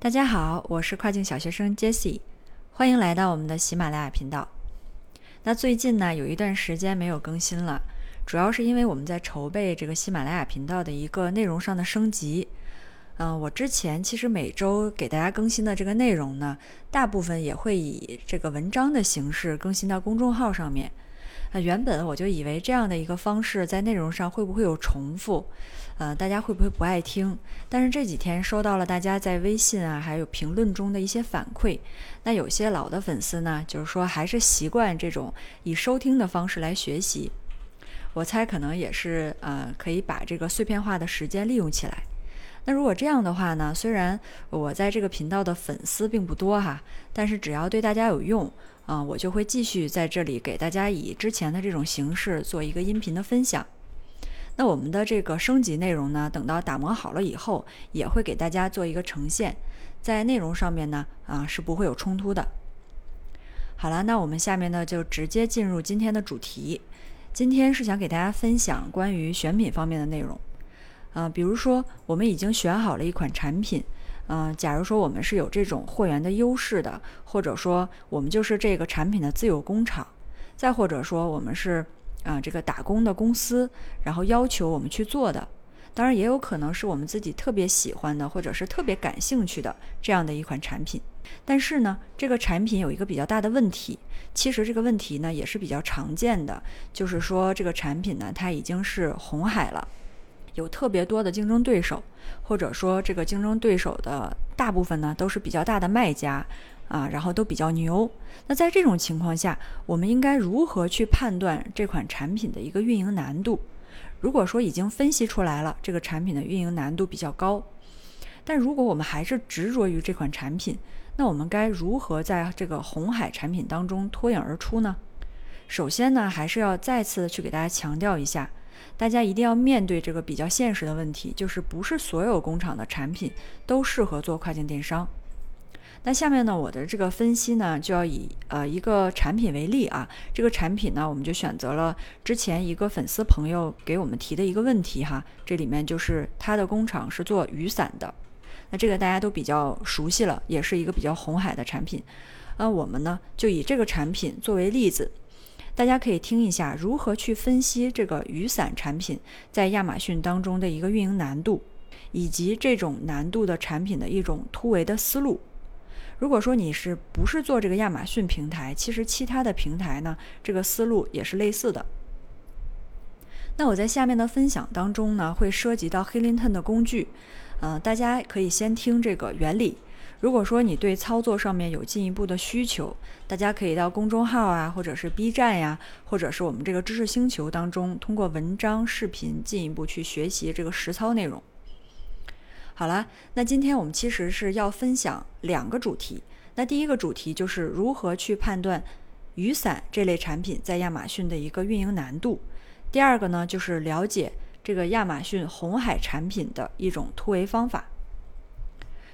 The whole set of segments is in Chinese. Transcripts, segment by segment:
大家好，我是跨境小学生 Jessie，欢迎来到我们的喜马拉雅频道。那最近呢，有一段时间没有更新了，主要是因为我们在筹备这个喜马拉雅频道的一个内容上的升级。嗯，我之前其实每周给大家更新的这个内容呢，大部分也会以这个文章的形式更新到公众号上面。那原本我就以为这样的一个方式在内容上会不会有重复，呃，大家会不会不爱听？但是这几天收到了大家在微信啊还有评论中的一些反馈，那有些老的粉丝呢，就是说还是习惯这种以收听的方式来学习。我猜可能也是呃可以把这个碎片化的时间利用起来。那如果这样的话呢，虽然我在这个频道的粉丝并不多哈，但是只要对大家有用。啊，我就会继续在这里给大家以之前的这种形式做一个音频的分享。那我们的这个升级内容呢，等到打磨好了以后，也会给大家做一个呈现，在内容上面呢，啊是不会有冲突的。好了，那我们下面呢就直接进入今天的主题。今天是想给大家分享关于选品方面的内容。啊，比如说我们已经选好了一款产品。嗯，假如说我们是有这种货源的优势的，或者说我们就是这个产品的自有工厂，再或者说我们是啊这个打工的公司，然后要求我们去做的，当然也有可能是我们自己特别喜欢的，或者是特别感兴趣的这样的一款产品。但是呢，这个产品有一个比较大的问题，其实这个问题呢也是比较常见的，就是说这个产品呢它已经是红海了。有特别多的竞争对手，或者说这个竞争对手的大部分呢都是比较大的卖家啊，然后都比较牛。那在这种情况下，我们应该如何去判断这款产品的一个运营难度？如果说已经分析出来了这个产品的运营难度比较高，但如果我们还是执着于这款产品，那我们该如何在这个红海产品当中脱颖而出呢？首先呢，还是要再次的去给大家强调一下。大家一定要面对这个比较现实的问题，就是不是所有工厂的产品都适合做跨境电商。那下面呢，我的这个分析呢，就要以呃一个产品为例啊。这个产品呢，我们就选择了之前一个粉丝朋友给我们提的一个问题哈。这里面就是他的工厂是做雨伞的，那这个大家都比较熟悉了，也是一个比较红海的产品。那我们呢，就以这个产品作为例子。大家可以听一下如何去分析这个雨伞产品在亚马逊当中的一个运营难度，以及这种难度的产品的一种突围的思路。如果说你是不是做这个亚马逊平台，其实其他的平台呢，这个思路也是类似的。那我在下面的分享当中呢，会涉及到 h e l i n t o n 的工具，呃，大家可以先听这个原理。如果说你对操作上面有进一步的需求，大家可以到公众号啊，或者是 B 站呀，或者是我们这个知识星球当中，通过文章、视频进一步去学习这个实操内容。好了，那今天我们其实是要分享两个主题。那第一个主题就是如何去判断雨伞这类产品在亚马逊的一个运营难度。第二个呢，就是了解这个亚马逊红海产品的一种突围方法。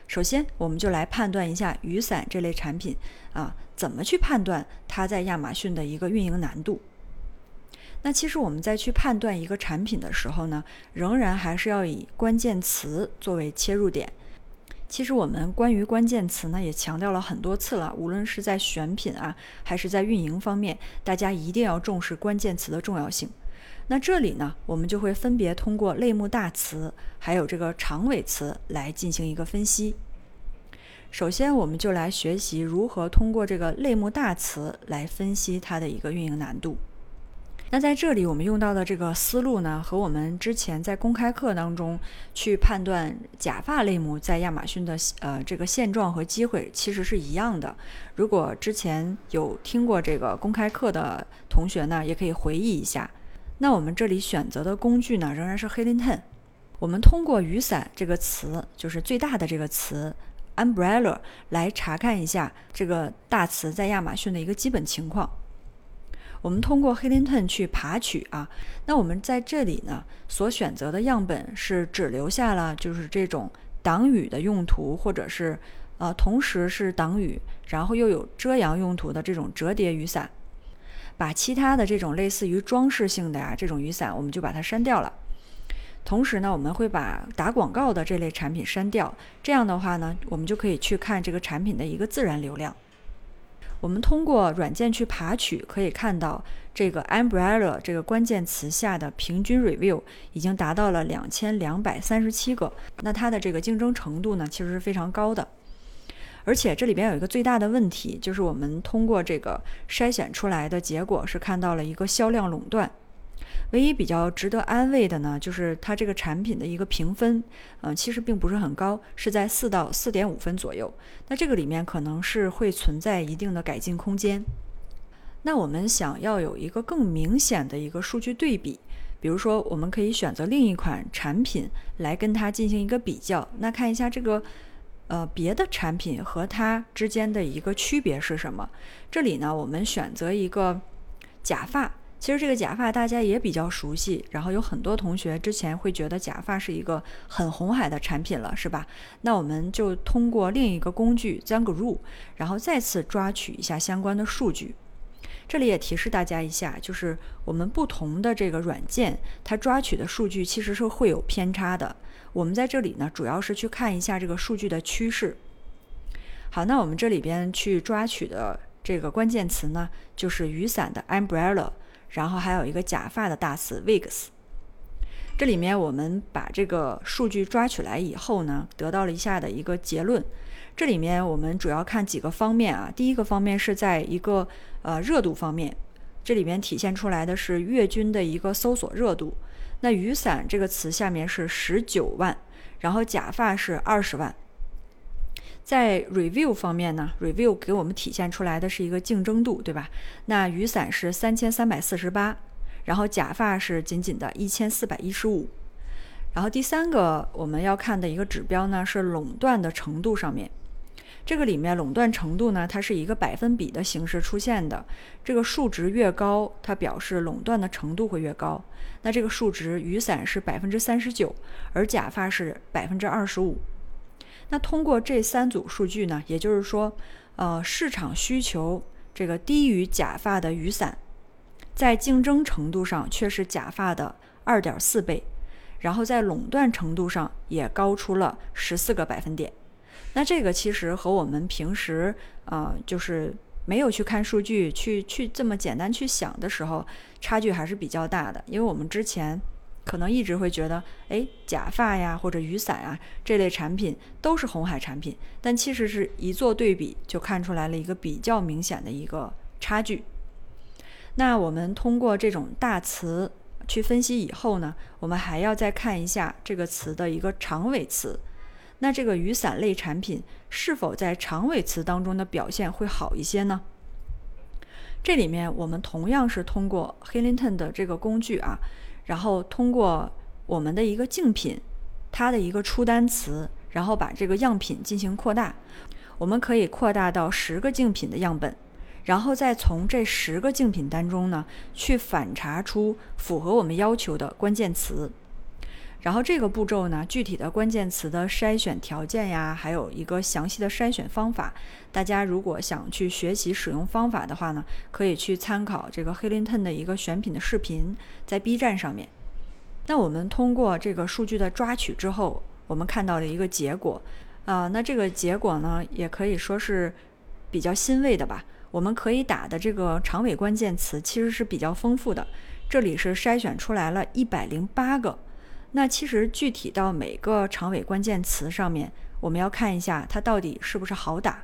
首先，我们就来判断一下雨伞这类产品啊，怎么去判断它在亚马逊的一个运营难度？那其实我们在去判断一个产品的时候呢，仍然还是要以关键词作为切入点。其实我们关于关键词呢，也强调了很多次了，无论是在选品啊，还是在运营方面，大家一定要重视关键词的重要性。那这里呢，我们就会分别通过类目大词，还有这个长尾词来进行一个分析。首先，我们就来学习如何通过这个类目大词来分析它的一个运营难度。那在这里，我们用到的这个思路呢，和我们之前在公开课当中去判断假发类目在亚马逊的呃这个现状和机会，其实是一样的。如果之前有听过这个公开课的同学呢，也可以回忆一下。那我们这里选择的工具呢，仍然是 Helinten 我们通过“雨伞”这个词，就是最大的这个词 “umbrella” 来查看一下这个大词在亚马逊的一个基本情况。我们通过 Helinten 去爬取啊，那我们在这里呢，所选择的样本是只留下了就是这种挡雨的用途，或者是呃同时是挡雨，然后又有遮阳用途的这种折叠雨伞。把其他的这种类似于装饰性的呀这种雨伞，我们就把它删掉了。同时呢，我们会把打广告的这类产品删掉。这样的话呢，我们就可以去看这个产品的一个自然流量。我们通过软件去爬取，可以看到这个 umbrella 这个关键词下的平均 review 已经达到了两千两百三十七个。那它的这个竞争程度呢，其实是非常高的。而且这里边有一个最大的问题，就是我们通过这个筛选出来的结果是看到了一个销量垄断。唯一比较值得安慰的呢，就是它这个产品的一个评分，嗯，其实并不是很高，是在四到四点五分左右。那这个里面可能是会存在一定的改进空间。那我们想要有一个更明显的一个数据对比，比如说我们可以选择另一款产品来跟它进行一个比较，那看一下这个呃别的产品和它之间的一个区别是什么。这里呢，我们选择一个假发。其实这个假发大家也比较熟悉，然后有很多同学之前会觉得假发是一个很红海的产品了，是吧？那我们就通过另一个工具 Zangru，然后再次抓取一下相关的数据。这里也提示大家一下，就是我们不同的这个软件，它抓取的数据其实是会有偏差的。我们在这里呢，主要是去看一下这个数据的趋势。好，那我们这里边去抓取的这个关键词呢，就是雨伞的 umbrella。然后还有一个假发的大词 wigs，这里面我们把这个数据抓取来以后呢，得到了一下的一个结论。这里面我们主要看几个方面啊，第一个方面是在一个呃热度方面，这里面体现出来的是月均的一个搜索热度。那雨伞这个词下面是十九万，然后假发是二十万。在 review 方面呢，review 给我们体现出来的是一个竞争度，对吧？那雨伞是三千三百四十八，然后假发是仅仅的一千四百一十五。然后第三个我们要看的一个指标呢是垄断的程度上面，这个里面垄断程度呢它是一个百分比的形式出现的，这个数值越高，它表示垄断的程度会越高。那这个数值雨伞是百分之三十九，而假发是百分之二十五。那通过这三组数据呢，也就是说，呃，市场需求这个低于假发的雨伞，在竞争程度上却是假发的二点四倍，然后在垄断程度上也高出了十四个百分点。那这个其实和我们平时啊，就是没有去看数据，去去这么简单去想的时候，差距还是比较大的，因为我们之前。可能一直会觉得，哎，假发呀或者雨伞啊这类产品都是红海产品，但其实是一做对比就看出来了一个比较明显的一个差距。那我们通过这种大词去分析以后呢，我们还要再看一下这个词的一个长尾词。那这个雨伞类产品是否在长尾词当中的表现会好一些呢？这里面我们同样是通过 Hillington 的这个工具啊。然后通过我们的一个竞品，它的一个出单词，然后把这个样品进行扩大，我们可以扩大到十个竞品的样本，然后再从这十个竞品当中呢，去反查出符合我们要求的关键词。然后这个步骤呢，具体的关键词的筛选条件呀，还有一个详细的筛选方法。大家如果想去学习使用方法的话呢，可以去参考这个黑林顿的一个选品的视频，在 B 站上面。那我们通过这个数据的抓取之后，我们看到了一个结果啊。那这个结果呢，也可以说是比较欣慰的吧。我们可以打的这个长尾关键词其实是比较丰富的，这里是筛选出来了一百零八个。那其实具体到每个长尾关键词上面，我们要看一下它到底是不是好打。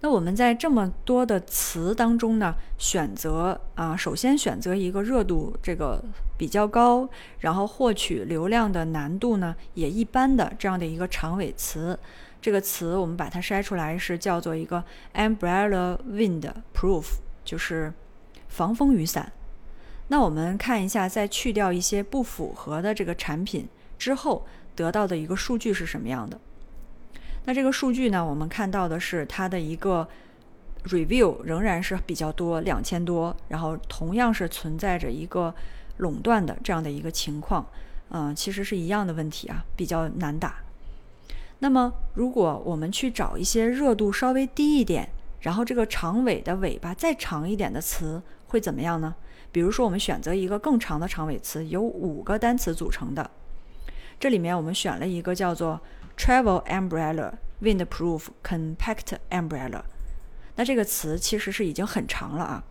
那我们在这么多的词当中呢，选择啊，首先选择一个热度这个比较高，然后获取流量的难度呢也一般的这样的一个长尾词。这个词我们把它筛出来是叫做一个 umbrella wind proof，就是防风雨伞。那我们看一下，在去掉一些不符合的这个产品之后，得到的一个数据是什么样的？那这个数据呢，我们看到的是它的一个 review 仍然是比较多，两千多，然后同样是存在着一个垄断的这样的一个情况，嗯，其实是一样的问题啊，比较难打。那么，如果我们去找一些热度稍微低一点，然后这个长尾的尾巴再长一点的词，会怎么样呢？比如说，我们选择一个更长的长尾词，由五个单词组成的，这里面我们选了一个叫做 Travel Umbrella Windproof Compact Umbrella。那这个词其实是已经很长了啊。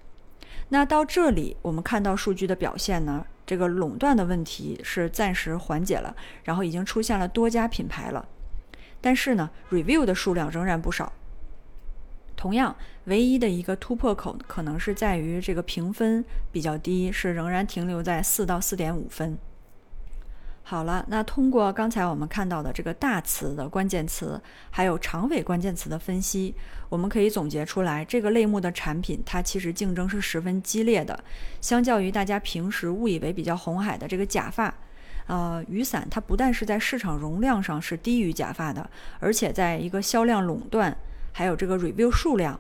那到这里，我们看到数据的表现呢，这个垄断的问题是暂时缓解了，然后已经出现了多家品牌了。但是呢，review 的数量仍然不少。同样，唯一的一个突破口可能是在于这个评分比较低，是仍然停留在四到四点五分。好了，那通过刚才我们看到的这个大词的关键词，还有长尾关键词的分析，我们可以总结出来，这个类目的产品它其实竞争是十分激烈的。相较于大家平时误以为比较红海的这个假发，呃，雨伞它不但是在市场容量上是低于假发的，而且在一个销量垄断，还有这个 review 数量，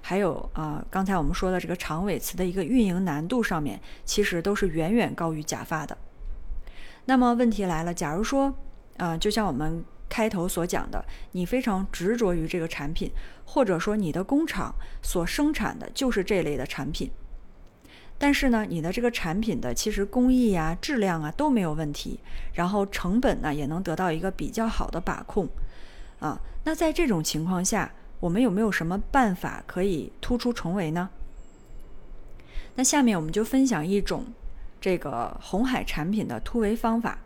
还有啊刚才我们说的这个长尾词的一个运营难度上面，其实都是远远高于假发的。那么问题来了，假如说，呃，就像我们开头所讲的，你非常执着于这个产品，或者说你的工厂所生产的就是这类的产品，但是呢，你的这个产品的其实工艺呀、质量啊都没有问题，然后成本呢也能得到一个比较好的把控，啊，那在这种情况下，我们有没有什么办法可以突出重围呢？那下面我们就分享一种。这个红海产品的突围方法，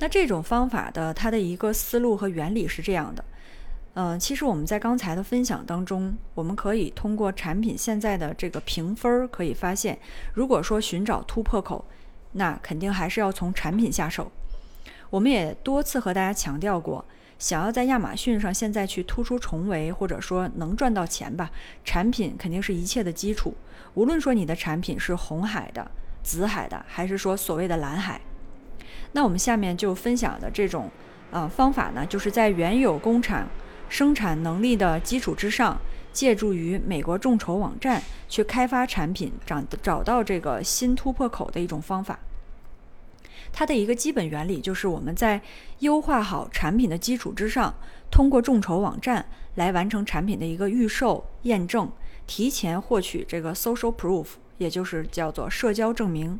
那这种方法的它的一个思路和原理是这样的，嗯，其实我们在刚才的分享当中，我们可以通过产品现在的这个评分儿，可以发现，如果说寻找突破口，那肯定还是要从产品下手。我们也多次和大家强调过，想要在亚马逊上现在去突出重围，或者说能赚到钱吧，产品肯定是一切的基础。无论说你的产品是红海的。紫海的，还是说所谓的蓝海？那我们下面就分享的这种呃方法呢，就是在原有工厂生产能力的基础之上，借助于美国众筹网站去开发产品，找找到这个新突破口的一种方法。它的一个基本原理就是我们在优化好产品的基础之上，通过众筹网站来完成产品的一个预售验证，提前获取这个 social proof。也就是叫做社交证明，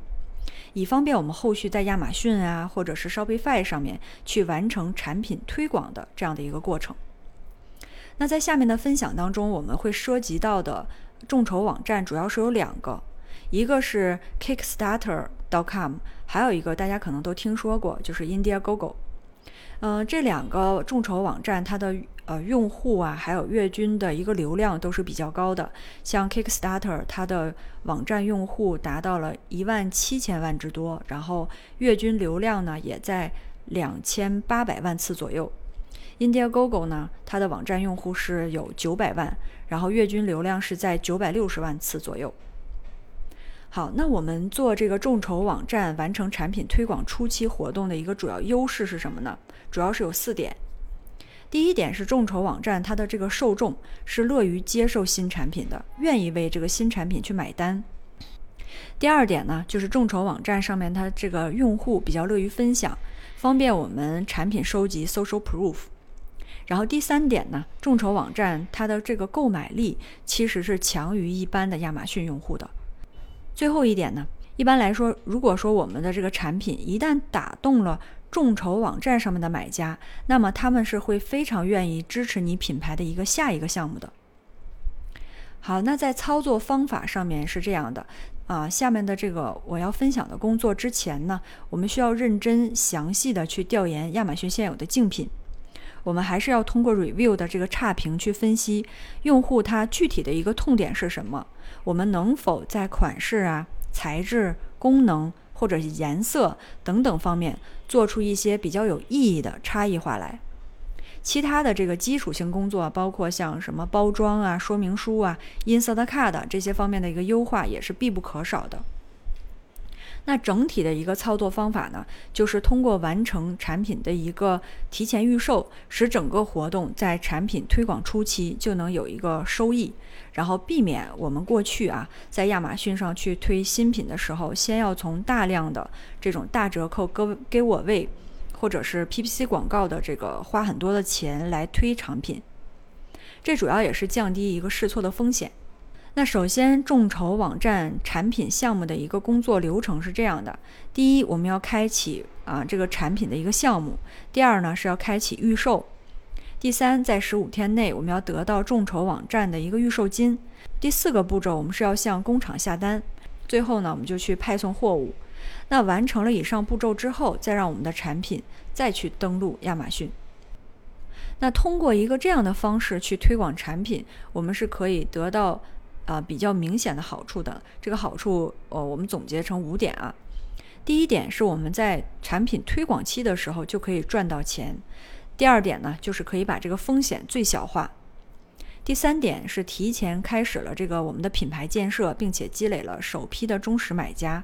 以方便我们后续在亚马逊啊，或者是 Shopify 上面去完成产品推广的这样的一个过程。那在下面的分享当中，我们会涉及到的众筹网站主要是有两个，一个是 Kickstarter dot com，还有一个大家可能都听说过，就是 Indiegogo。嗯，这两个众筹网站，它的呃用户啊，还有月均的一个流量都是比较高的。像 Kickstarter，它的网站用户达到了一万七千万之多，然后月均流量呢也在两千八百万次左右。Indiegogo 呢，它的网站用户是有九百万，然后月均流量是在九百六十万次左右。好，那我们做这个众筹网站完成产品推广初期活动的一个主要优势是什么呢？主要是有四点。第一点是众筹网站它的这个受众是乐于接受新产品的，愿意为这个新产品去买单。第二点呢，就是众筹网站上面它这个用户比较乐于分享，方便我们产品收集 social proof。然后第三点呢，众筹网站它的这个购买力其实是强于一般的亚马逊用户的。最后一点呢，一般来说，如果说我们的这个产品一旦打动了众筹网站上面的买家，那么他们是会非常愿意支持你品牌的一个下一个项目的。好，那在操作方法上面是这样的啊，下面的这个我要分享的工作之前呢，我们需要认真详细的去调研亚马逊现有的竞品。我们还是要通过 review 的这个差评去分析用户他具体的一个痛点是什么，我们能否在款式啊、材质、功能或者颜色等等方面做出一些比较有意义的差异化来？其他的这个基础性工作，包括像什么包装啊、说明书啊、insert card 这些方面的一个优化，也是必不可少的。那整体的一个操作方法呢，就是通过完成产品的一个提前预售，使整个活动在产品推广初期就能有一个收益，然后避免我们过去啊在亚马逊上去推新品的时候，先要从大量的这种大折扣、给给我位，或者是 PPC 广告的这个花很多的钱来推产品，这主要也是降低一个试错的风险。那首先，众筹网站产品项目的一个工作流程是这样的：第一，我们要开启啊这个产品的一个项目；第二呢是要开启预售；第三，在十五天内我们要得到众筹网站的一个预售金；第四个步骤，我们是要向工厂下单；最后呢，我们就去派送货物。那完成了以上步骤之后，再让我们的产品再去登录亚马逊。那通过一个这样的方式去推广产品，我们是可以得到啊比较明显的好处的。这个好处，呃，我们总结成五点啊。第一点是我们在产品推广期的时候就可以赚到钱。第二点呢，就是可以把这个风险最小化。第三点是提前开始了这个我们的品牌建设，并且积累了首批的忠实买家。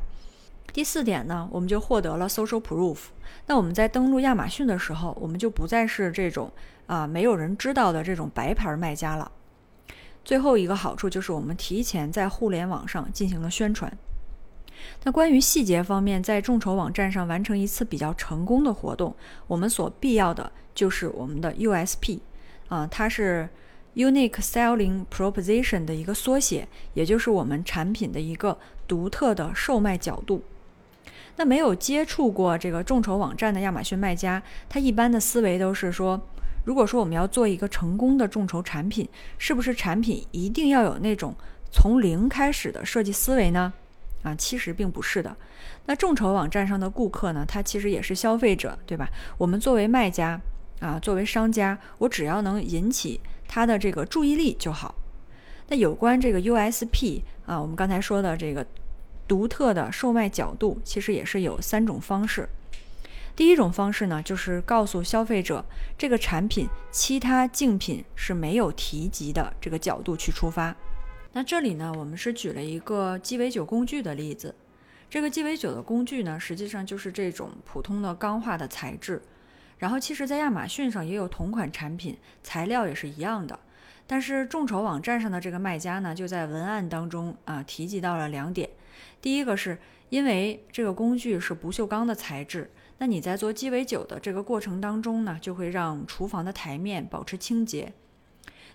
第四点呢，我们就获得了 social proof。那我们在登录亚马逊的时候，我们就不再是这种啊没有人知道的这种白牌卖家了。最后一个好处就是我们提前在互联网上进行了宣传。那关于细节方面，在众筹网站上完成一次比较成功的活动，我们所必要的就是我们的 USP 啊，它是 Unique Selling Proposition 的一个缩写，也就是我们产品的一个独特的售卖角度。那没有接触过这个众筹网站的亚马逊卖家，他一般的思维都是说，如果说我们要做一个成功的众筹产品，是不是产品一定要有那种从零开始的设计思维呢？啊，其实并不是的。那众筹网站上的顾客呢，他其实也是消费者，对吧？我们作为卖家啊，作为商家，我只要能引起他的这个注意力就好。那有关这个 USP 啊，我们刚才说的这个。独特的售卖角度其实也是有三种方式。第一种方式呢，就是告诉消费者这个产品其他竞品是没有提及的这个角度去出发。那这里呢，我们是举了一个鸡尾酒工具的例子。这个鸡尾酒的工具呢，实际上就是这种普通的钢化的材质。然后，其实，在亚马逊上也有同款产品，材料也是一样的。但是，众筹网站上的这个卖家呢，就在文案当中啊提及到了两点。第一个是因为这个工具是不锈钢的材质，那你在做鸡尾酒的这个过程当中呢，就会让厨房的台面保持清洁。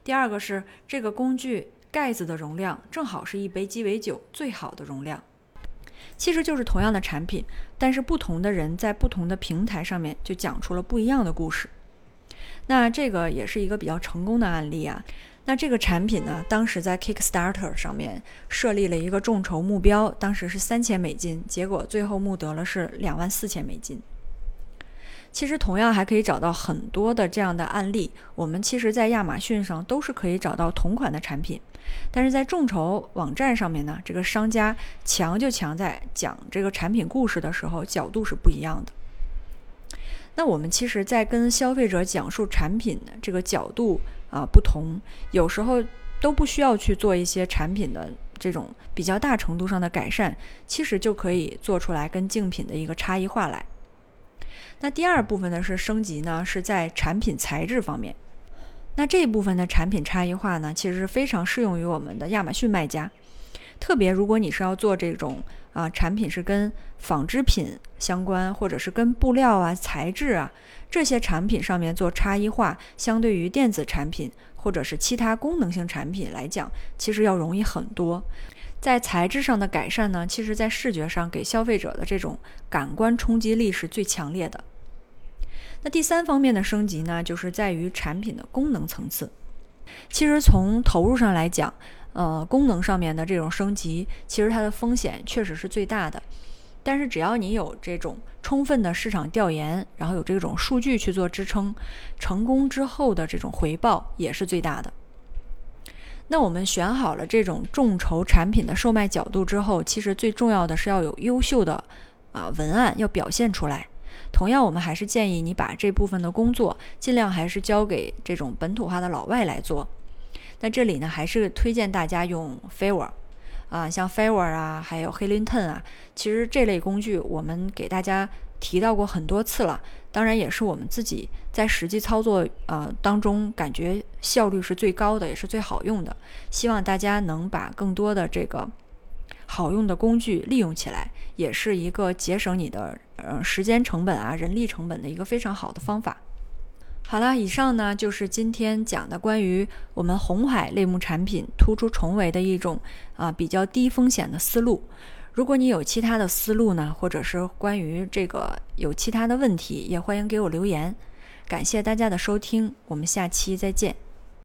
第二个是这个工具盖子的容量正好是一杯鸡尾酒最好的容量。其实就是同样的产品，但是不同的人在不同的平台上面就讲出了不一样的故事。那这个也是一个比较成功的案例啊。那这个产品呢，当时在 Kickstarter 上面设立了一个众筹目标，当时是三千美金，结果最后募得了是两万四千美金。其实同样还可以找到很多的这样的案例，我们其实，在亚马逊上都是可以找到同款的产品，但是在众筹网站上面呢，这个商家强就强在讲这个产品故事的时候角度是不一样的。那我们其实，在跟消费者讲述产品的这个角度。啊，不同有时候都不需要去做一些产品的这种比较大程度上的改善，其实就可以做出来跟竞品的一个差异化来。那第二部分呢是升级呢，是在产品材质方面。那这一部分的产品差异化呢，其实是非常适用于我们的亚马逊卖家，特别如果你是要做这种啊产品是跟纺织品相关，或者是跟布料啊材质啊。这些产品上面做差异化，相对于电子产品或者是其他功能性产品来讲，其实要容易很多。在材质上的改善呢，其实在视觉上给消费者的这种感官冲击力是最强烈的。那第三方面的升级呢，就是在于产品的功能层次。其实从投入上来讲，呃，功能上面的这种升级，其实它的风险确实是最大的。但是只要你有这种充分的市场调研，然后有这种数据去做支撑，成功之后的这种回报也是最大的。那我们选好了这种众筹产品的售卖角度之后，其实最重要的是要有优秀的啊文案要表现出来。同样，我们还是建议你把这部分的工作尽量还是交给这种本土化的老外来做。那这里呢，还是推荐大家用 Fiverr。啊，像 Fiverr 啊，还有 h e l i n t o n 啊，其实这类工具我们给大家提到过很多次了。当然，也是我们自己在实际操作呃当中感觉效率是最高的，也是最好用的。希望大家能把更多的这个好用的工具利用起来，也是一个节省你的呃时间成本啊、人力成本的一个非常好的方法。好了，以上呢就是今天讲的关于我们红海类目产品突出重围的一种啊比较低风险的思路。如果你有其他的思路呢，或者是关于这个有其他的问题，也欢迎给我留言。感谢大家的收听，我们下期再见。